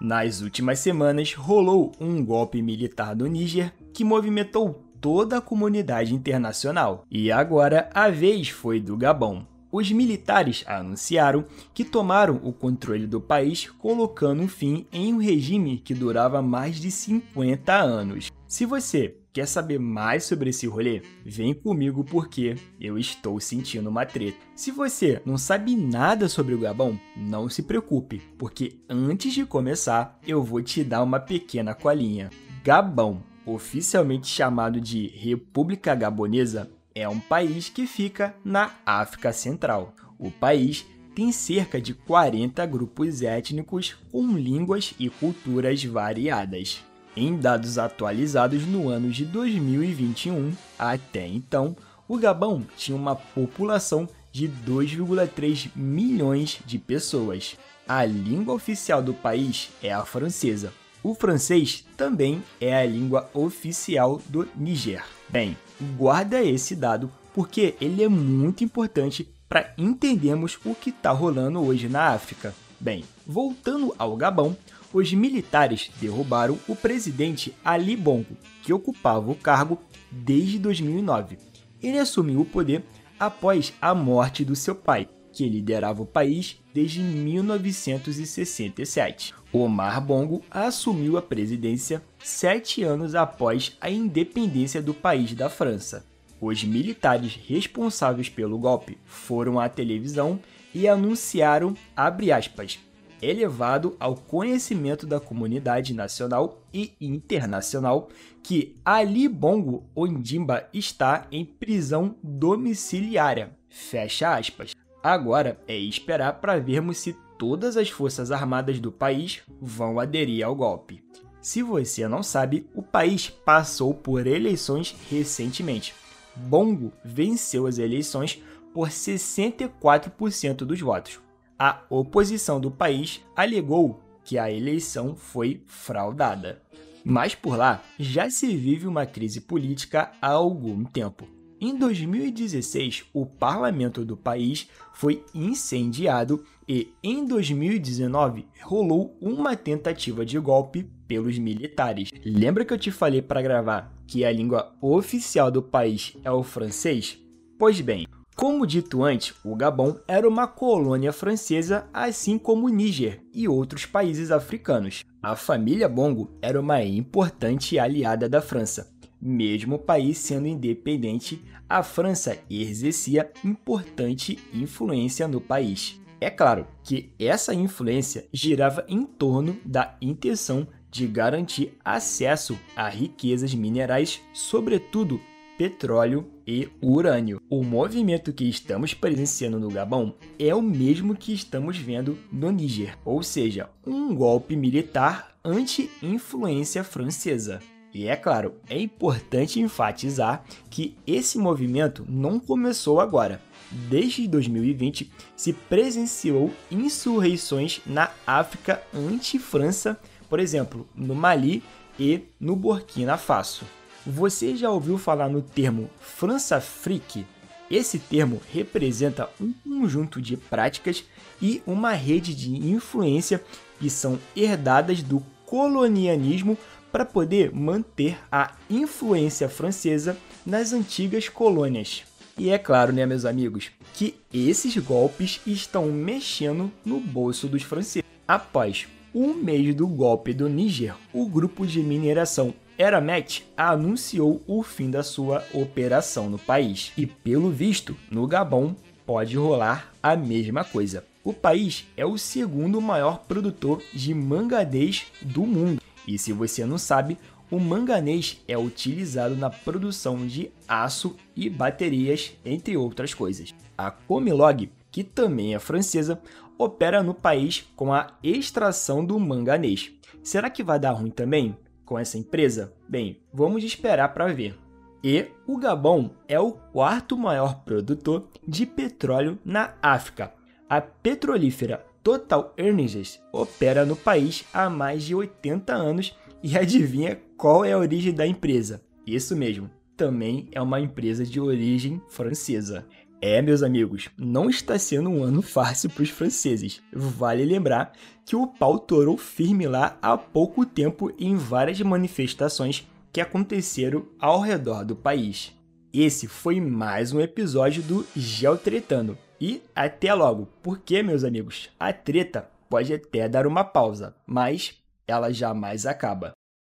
Nas últimas semanas, rolou um golpe militar no Níger que movimentou toda a comunidade internacional. E agora a vez foi do Gabão. Os militares anunciaram que tomaram o controle do país, colocando um fim em um regime que durava mais de 50 anos. Se você quer saber mais sobre esse rolê, vem comigo porque eu estou sentindo uma treta. Se você não sabe nada sobre o Gabão, não se preocupe, porque antes de começar, eu vou te dar uma pequena colinha. Gabão, oficialmente chamado de República Gabonesa, é um país que fica na África Central. O país tem cerca de 40 grupos étnicos com línguas e culturas variadas. Em dados atualizados no ano de 2021, até então, o Gabão tinha uma população de 2,3 milhões de pessoas. A língua oficial do país é a francesa. O francês também é a língua oficial do Niger. Bem, guarda esse dado porque ele é muito importante para entendermos o que está rolando hoje na África. Bem, voltando ao Gabão, os militares derrubaram o presidente Ali Bongo, que ocupava o cargo desde 2009. Ele assumiu o poder após a morte do seu pai, que liderava o país desde 1967. Omar Bongo assumiu a presidência sete anos após a independência do país da França. Os militares responsáveis pelo golpe foram à televisão e anunciaram, aspas, elevado ao conhecimento da comunidade nacional e internacional que Ali Bongo Ondimba está em prisão domiciliária. Fecha aspas. Agora é esperar para vermos se todas as forças armadas do país vão aderir ao golpe. Se você não sabe, o país passou por eleições recentemente. Bongo venceu as eleições por 64% dos votos. A oposição do país alegou que a eleição foi fraudada. Mas por lá já se vive uma crise política há algum tempo. Em 2016, o parlamento do país foi incendiado e, em 2019, rolou uma tentativa de golpe pelos militares. Lembra que eu te falei para gravar que a língua oficial do país é o francês? Pois bem, como dito antes, o Gabão era uma colônia francesa, assim como o Níger e outros países africanos. A família Bongo era uma importante aliada da França mesmo o país sendo independente, a França exercia importante influência no país. É claro que essa influência girava em torno da intenção de garantir acesso a riquezas minerais, sobretudo petróleo e urânio. O movimento que estamos presenciando no Gabão é o mesmo que estamos vendo no Níger, ou seja, um golpe militar anti-influência francesa. E é claro, é importante enfatizar que esse movimento não começou agora. Desde 2020 se presenciou insurreições na África anti-França, por exemplo, no Mali e no Burkina Faso. Você já ouviu falar no termo França Freak? Esse termo representa um conjunto de práticas e uma rede de influência que são herdadas do colonialismo para poder manter a influência francesa nas antigas colônias. E é claro, né, meus amigos, que esses golpes estão mexendo no bolso dos franceses. Após um mês do golpe do Níger, o grupo de mineração Eramet anunciou o fim da sua operação no país. E pelo visto, no Gabão pode rolar a mesma coisa. O país é o segundo maior produtor de manganês do mundo e se você não sabe, o manganês é utilizado na produção de aço e baterias, entre outras coisas. A Comilog, que também é francesa, opera no país com a extração do manganês. Será que vai dar ruim também com essa empresa? Bem, vamos esperar para ver. E o Gabão é o quarto maior produtor de petróleo na África. A petrolífera Total Energies opera no país há mais de 80 anos e adivinha qual é a origem da empresa? Isso mesmo, também é uma empresa de origem francesa. É, meus amigos, não está sendo um ano fácil para os franceses. Vale lembrar que o pau torou firme lá há pouco tempo em várias manifestações que aconteceram ao redor do país. Esse foi mais um episódio do Geotretando. E até logo, porque, meus amigos, a treta pode até dar uma pausa, mas ela jamais acaba.